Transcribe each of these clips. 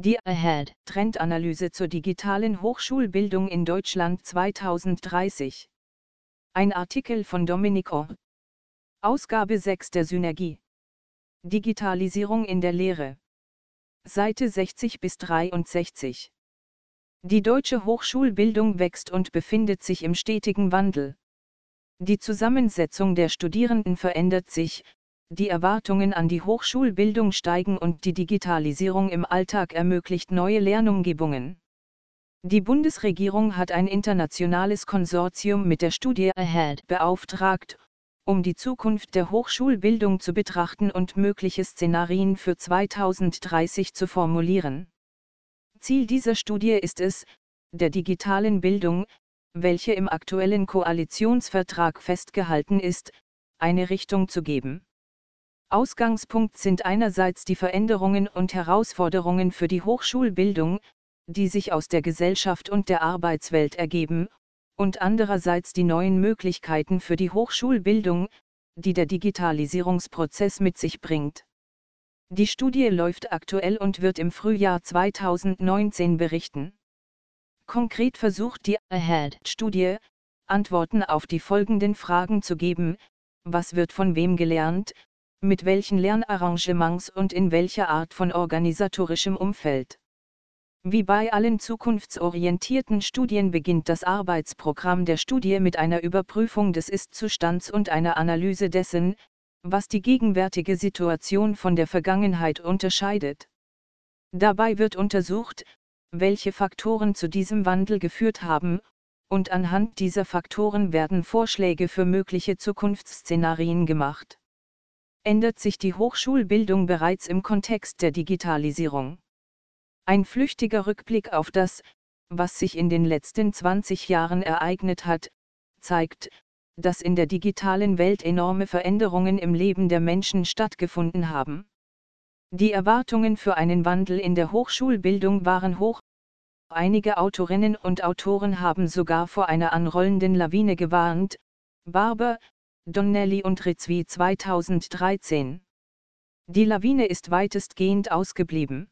Die Ahead Trendanalyse zur digitalen Hochschulbildung in Deutschland 2030. Ein Artikel von Domenico. Ausgabe 6 der Synergie. Digitalisierung in der Lehre. Seite 60 bis 63. Die deutsche Hochschulbildung wächst und befindet sich im stetigen Wandel. Die Zusammensetzung der Studierenden verändert sich, die Erwartungen an die Hochschulbildung steigen und die Digitalisierung im Alltag ermöglicht neue Lernumgebungen. Die Bundesregierung hat ein internationales Konsortium mit der Studie Ahead beauftragt, um die Zukunft der Hochschulbildung zu betrachten und mögliche Szenarien für 2030 zu formulieren. Ziel dieser Studie ist es, der digitalen Bildung, welche im aktuellen Koalitionsvertrag festgehalten ist, eine Richtung zu geben. Ausgangspunkt sind einerseits die Veränderungen und Herausforderungen für die Hochschulbildung, die sich aus der Gesellschaft und der Arbeitswelt ergeben, und andererseits die neuen Möglichkeiten für die Hochschulbildung, die der Digitalisierungsprozess mit sich bringt. Die Studie läuft aktuell und wird im Frühjahr 2019 berichten. Konkret versucht die Ahead-Studie, Antworten auf die folgenden Fragen zu geben, was wird von wem gelernt, mit welchen Lernarrangements und in welcher Art von organisatorischem Umfeld. Wie bei allen zukunftsorientierten Studien beginnt das Arbeitsprogramm der Studie mit einer Überprüfung des Ist-Zustands und einer Analyse dessen, was die gegenwärtige Situation von der Vergangenheit unterscheidet. Dabei wird untersucht, welche Faktoren zu diesem Wandel geführt haben, und anhand dieser Faktoren werden Vorschläge für mögliche Zukunftsszenarien gemacht ändert sich die Hochschulbildung bereits im Kontext der Digitalisierung. Ein flüchtiger Rückblick auf das, was sich in den letzten 20 Jahren ereignet hat, zeigt, dass in der digitalen Welt enorme Veränderungen im Leben der Menschen stattgefunden haben. Die Erwartungen für einen Wandel in der Hochschulbildung waren hoch. Einige Autorinnen und Autoren haben sogar vor einer anrollenden Lawine gewarnt. Barber, Donnelly und Ritzwi 2013. Die Lawine ist weitestgehend ausgeblieben.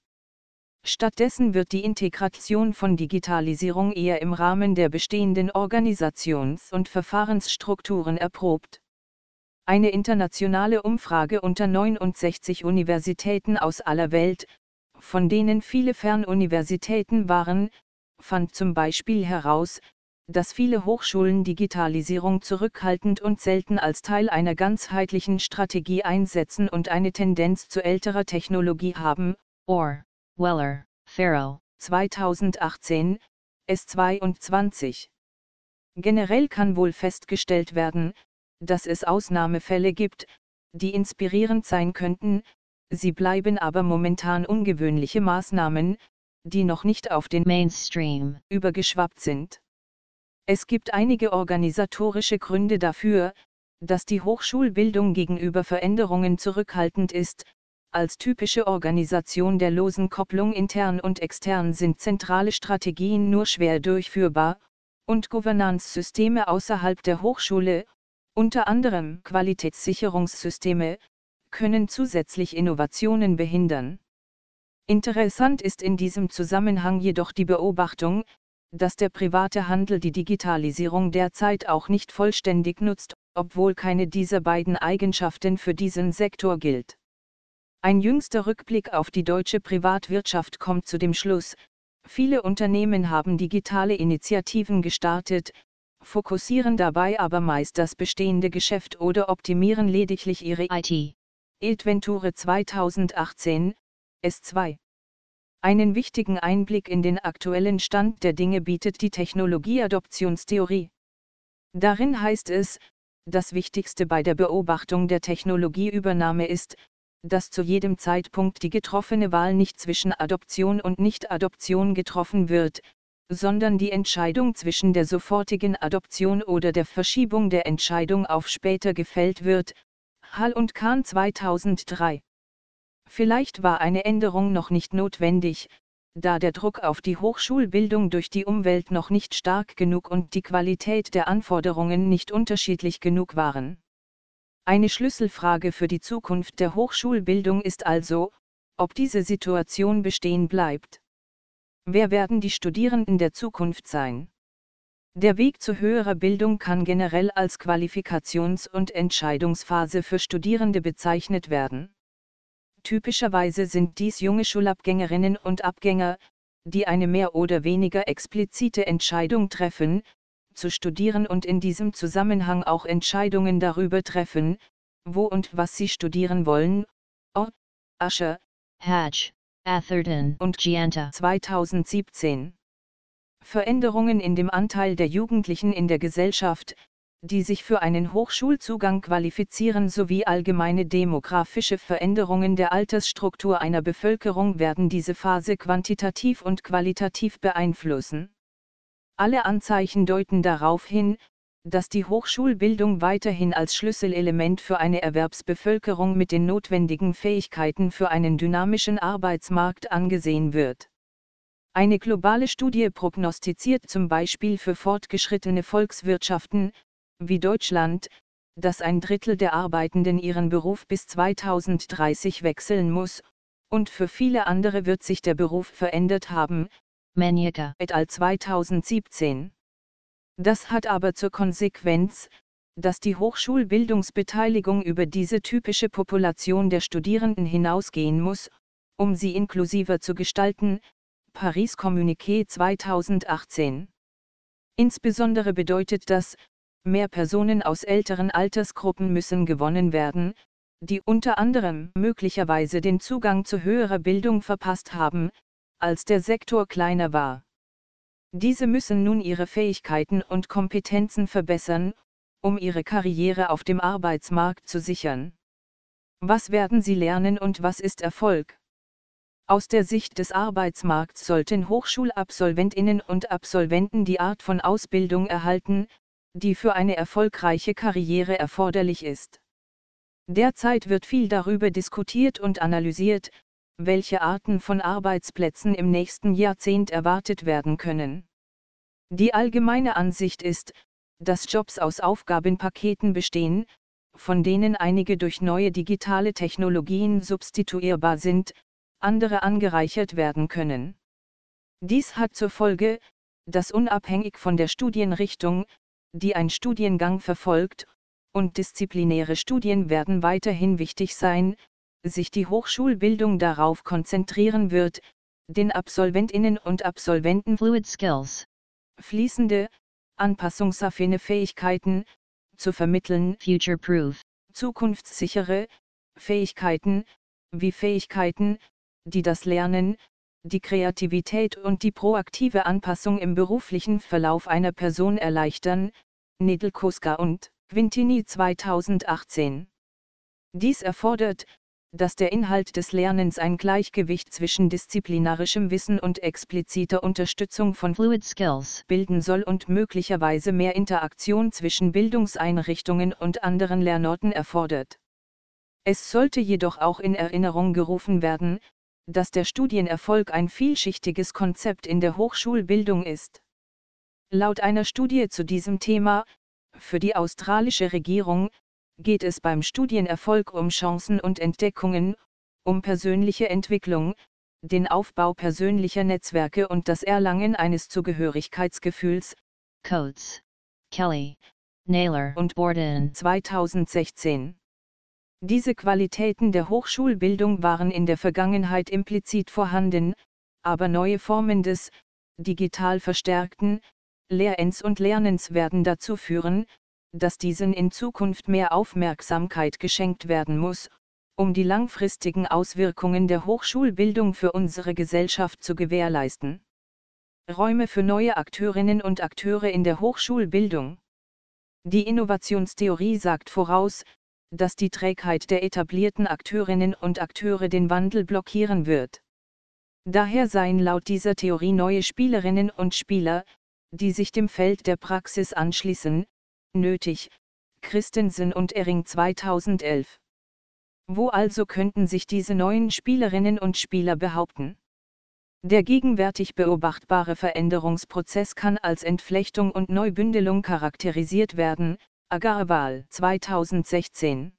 Stattdessen wird die Integration von Digitalisierung eher im Rahmen der bestehenden Organisations- und Verfahrensstrukturen erprobt. Eine internationale Umfrage unter 69 Universitäten aus aller Welt, von denen viele Fernuniversitäten waren, fand zum Beispiel heraus, dass viele Hochschulen Digitalisierung zurückhaltend und selten als Teil einer ganzheitlichen Strategie einsetzen und eine Tendenz zu älterer Technologie haben, Orr, Weller, Farrow, 2018, S22. Generell kann wohl festgestellt werden, dass es Ausnahmefälle gibt, die inspirierend sein könnten, sie bleiben aber momentan ungewöhnliche Maßnahmen, die noch nicht auf den Mainstream übergeschwappt sind. Es gibt einige organisatorische Gründe dafür, dass die Hochschulbildung gegenüber Veränderungen zurückhaltend ist, als typische Organisation der losen Kopplung intern und extern sind zentrale Strategien nur schwer durchführbar, und Governance-Systeme außerhalb der Hochschule, unter anderem Qualitätssicherungssysteme, können zusätzlich Innovationen behindern. Interessant ist in diesem Zusammenhang jedoch die Beobachtung, dass der private Handel die Digitalisierung derzeit auch nicht vollständig nutzt, obwohl keine dieser beiden Eigenschaften für diesen Sektor gilt. Ein jüngster Rückblick auf die deutsche Privatwirtschaft kommt zu dem Schluss, viele Unternehmen haben digitale Initiativen gestartet, fokussieren dabei aber meist das bestehende Geschäft oder optimieren lediglich ihre IT. Iltventure 2018, S2. Einen wichtigen Einblick in den aktuellen Stand der Dinge bietet die Technologieadoptionstheorie. Darin heißt es, das Wichtigste bei der Beobachtung der Technologieübernahme ist, dass zu jedem Zeitpunkt die getroffene Wahl nicht zwischen Adoption und Nicht-Adoption getroffen wird, sondern die Entscheidung zwischen der sofortigen Adoption oder der Verschiebung der Entscheidung auf später gefällt wird. Hall und Kahn 2003 Vielleicht war eine Änderung noch nicht notwendig, da der Druck auf die Hochschulbildung durch die Umwelt noch nicht stark genug und die Qualität der Anforderungen nicht unterschiedlich genug waren. Eine Schlüsselfrage für die Zukunft der Hochschulbildung ist also, ob diese Situation bestehen bleibt. Wer werden die Studierenden der Zukunft sein? Der Weg zu höherer Bildung kann generell als Qualifikations- und Entscheidungsphase für Studierende bezeichnet werden. Typischerweise sind dies junge Schulabgängerinnen und Abgänger, die eine mehr oder weniger explizite Entscheidung treffen, zu studieren und in diesem Zusammenhang auch Entscheidungen darüber treffen, wo und was sie studieren wollen. O. Ascher, Hatch, Atherton und Gianta 2017 Veränderungen in dem Anteil der Jugendlichen in der Gesellschaft, die sich für einen Hochschulzugang qualifizieren sowie allgemeine demografische Veränderungen der Altersstruktur einer Bevölkerung werden diese Phase quantitativ und qualitativ beeinflussen. Alle Anzeichen deuten darauf hin, dass die Hochschulbildung weiterhin als Schlüsselelement für eine Erwerbsbevölkerung mit den notwendigen Fähigkeiten für einen dynamischen Arbeitsmarkt angesehen wird. Eine globale Studie prognostiziert zum Beispiel für fortgeschrittene Volkswirtschaften, wie Deutschland, dass ein Drittel der Arbeitenden ihren Beruf bis 2030 wechseln muss, und für viele andere wird sich der Beruf verändert haben, Maniaca et al. 2017. Das hat aber zur Konsequenz, dass die Hochschulbildungsbeteiligung über diese typische Population der Studierenden hinausgehen muss, um sie inklusiver zu gestalten, Paris Communiqué 2018. Insbesondere bedeutet das, mehr Personen aus älteren Altersgruppen müssen gewonnen werden, die unter anderem möglicherweise den Zugang zu höherer Bildung verpasst haben, als der Sektor kleiner war. Diese müssen nun ihre Fähigkeiten und Kompetenzen verbessern, um ihre Karriere auf dem Arbeitsmarkt zu sichern. Was werden sie lernen und was ist Erfolg? Aus der Sicht des Arbeitsmarkts sollten Hochschulabsolventinnen und Absolventen die Art von Ausbildung erhalten, die für eine erfolgreiche Karriere erforderlich ist. Derzeit wird viel darüber diskutiert und analysiert, welche Arten von Arbeitsplätzen im nächsten Jahrzehnt erwartet werden können. Die allgemeine Ansicht ist, dass Jobs aus Aufgabenpaketen bestehen, von denen einige durch neue digitale Technologien substituierbar sind, andere angereichert werden können. Dies hat zur Folge, dass unabhängig von der Studienrichtung, die ein Studiengang verfolgt, und disziplinäre Studien werden weiterhin wichtig sein, sich die Hochschulbildung darauf konzentrieren wird, den Absolventinnen und Absolventen Fluid Skills. fließende, anpassungsaffine Fähigkeiten zu vermitteln, Future Proof. zukunftssichere Fähigkeiten, wie Fähigkeiten, die das Lernen, die Kreativität und die proaktive Anpassung im beruflichen Verlauf einer Person erleichtern, Nedelkoska und Quintini 2018. Dies erfordert, dass der Inhalt des Lernens ein Gleichgewicht zwischen disziplinarischem Wissen und expliziter Unterstützung von Fluid Skills bilden soll und möglicherweise mehr Interaktion zwischen Bildungseinrichtungen und anderen Lernorten erfordert. Es sollte jedoch auch in Erinnerung gerufen werden, dass der Studienerfolg ein vielschichtiges Konzept in der Hochschulbildung ist. Laut einer Studie zu diesem Thema, für die australische Regierung, geht es beim Studienerfolg um Chancen und Entdeckungen, um persönliche Entwicklung, den Aufbau persönlicher Netzwerke und das Erlangen eines Zugehörigkeitsgefühls. Coates Kelly Naylor und Borden 2016 diese Qualitäten der Hochschulbildung waren in der Vergangenheit implizit vorhanden, aber neue Formen des, digital verstärkten, Lehrens und Lernens werden dazu führen, dass diesen in Zukunft mehr Aufmerksamkeit geschenkt werden muss, um die langfristigen Auswirkungen der Hochschulbildung für unsere Gesellschaft zu gewährleisten. Räume für neue Akteurinnen und Akteure in der Hochschulbildung. Die Innovationstheorie sagt voraus, dass die Trägheit der etablierten Akteurinnen und Akteure den Wandel blockieren wird. Daher seien laut dieser Theorie neue Spielerinnen und Spieler, die sich dem Feld der Praxis anschließen, nötig. Christensen und Ehring 2011. Wo also könnten sich diese neuen Spielerinnen und Spieler behaupten? Der gegenwärtig beobachtbare Veränderungsprozess kann als Entflechtung und Neubündelung charakterisiert werden, Agarwal 2016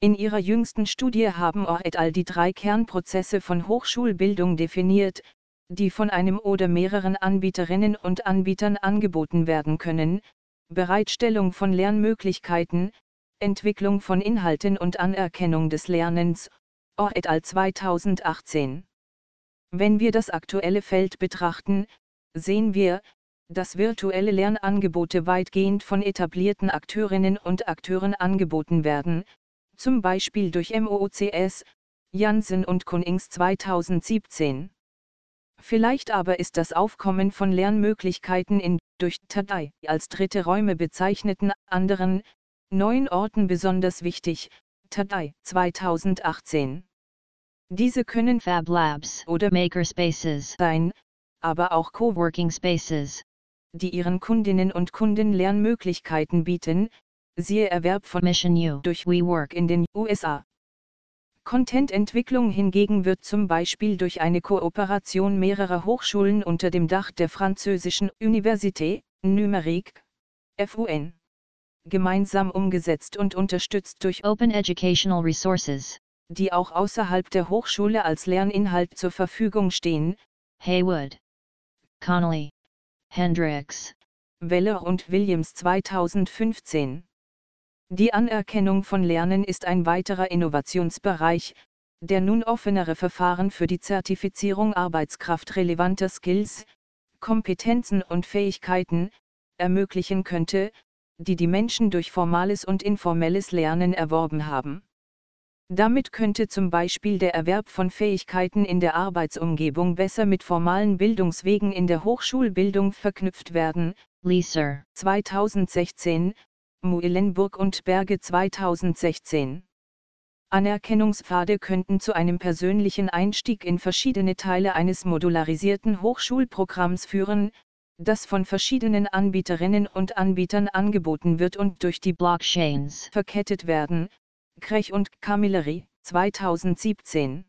In ihrer jüngsten Studie haben Orr et al. die drei Kernprozesse von Hochschulbildung definiert, die von einem oder mehreren Anbieterinnen und Anbietern angeboten werden können, Bereitstellung von Lernmöglichkeiten, Entwicklung von Inhalten und Anerkennung des Lernens, Orr et al. 2018. Wenn wir das aktuelle Feld betrachten, sehen wir, dass virtuelle Lernangebote weitgehend von etablierten Akteurinnen und Akteuren angeboten werden, zum Beispiel durch MOOCS, Janssen und Konings 2017. Vielleicht aber ist das Aufkommen von Lernmöglichkeiten in, durch Tadai, als dritte Räume bezeichneten, anderen, neuen Orten besonders wichtig, Tadai 2018. Diese können Fab Labs oder Makerspaces sein, aber auch Coworking Spaces die ihren Kundinnen und Kunden Lernmöglichkeiten bieten, siehe Erwerb von Mission U durch WeWork in den USA. Contententwicklung hingegen wird zum Beispiel durch eine Kooperation mehrerer Hochschulen unter dem Dach der französischen Université Numérique FUN gemeinsam umgesetzt und unterstützt durch Open Educational Resources. die auch außerhalb der Hochschule als Lerninhalt zur Verfügung stehen, Haywood Connolly Hendricks Weller und Williams 2015 die Anerkennung von Lernen ist ein weiterer Innovationsbereich, der nun offenere Verfahren für die Zertifizierung arbeitskraftrelevanter Skills, Kompetenzen und Fähigkeiten ermöglichen könnte, die die Menschen durch formales und informelles Lernen erworben haben. Damit könnte zum Beispiel der Erwerb von Fähigkeiten in der Arbeitsumgebung besser mit formalen Bildungswegen in der Hochschulbildung verknüpft werden. Leeser 2016, Muilenburg und Berge 2016. Anerkennungspfade könnten zu einem persönlichen Einstieg in verschiedene Teile eines modularisierten Hochschulprogramms führen, das von verschiedenen Anbieterinnen und Anbietern angeboten wird und durch die Blockchains verkettet werden. Krech und Camilleri, 2017.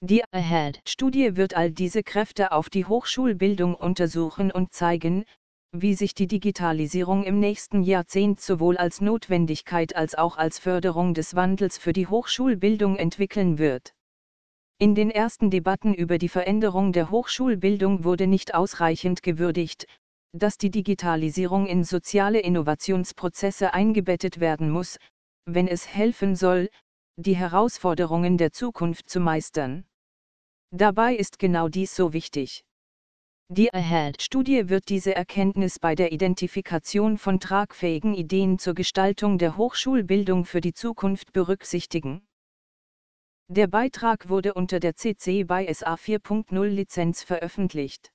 Die Ahead Studie wird all diese Kräfte auf die Hochschulbildung untersuchen und zeigen, wie sich die Digitalisierung im nächsten Jahrzehnt sowohl als Notwendigkeit als auch als Förderung des Wandels für die Hochschulbildung entwickeln wird. In den ersten Debatten über die Veränderung der Hochschulbildung wurde nicht ausreichend gewürdigt, dass die Digitalisierung in soziale Innovationsprozesse eingebettet werden muss, wenn es helfen soll, die Herausforderungen der Zukunft zu meistern. Dabei ist genau dies so wichtig. Die Ahead Studie wird diese Erkenntnis bei der Identifikation von tragfähigen Ideen zur Gestaltung der Hochschulbildung für die Zukunft berücksichtigen. Der Beitrag wurde unter der CC BY SA 4.0 Lizenz veröffentlicht.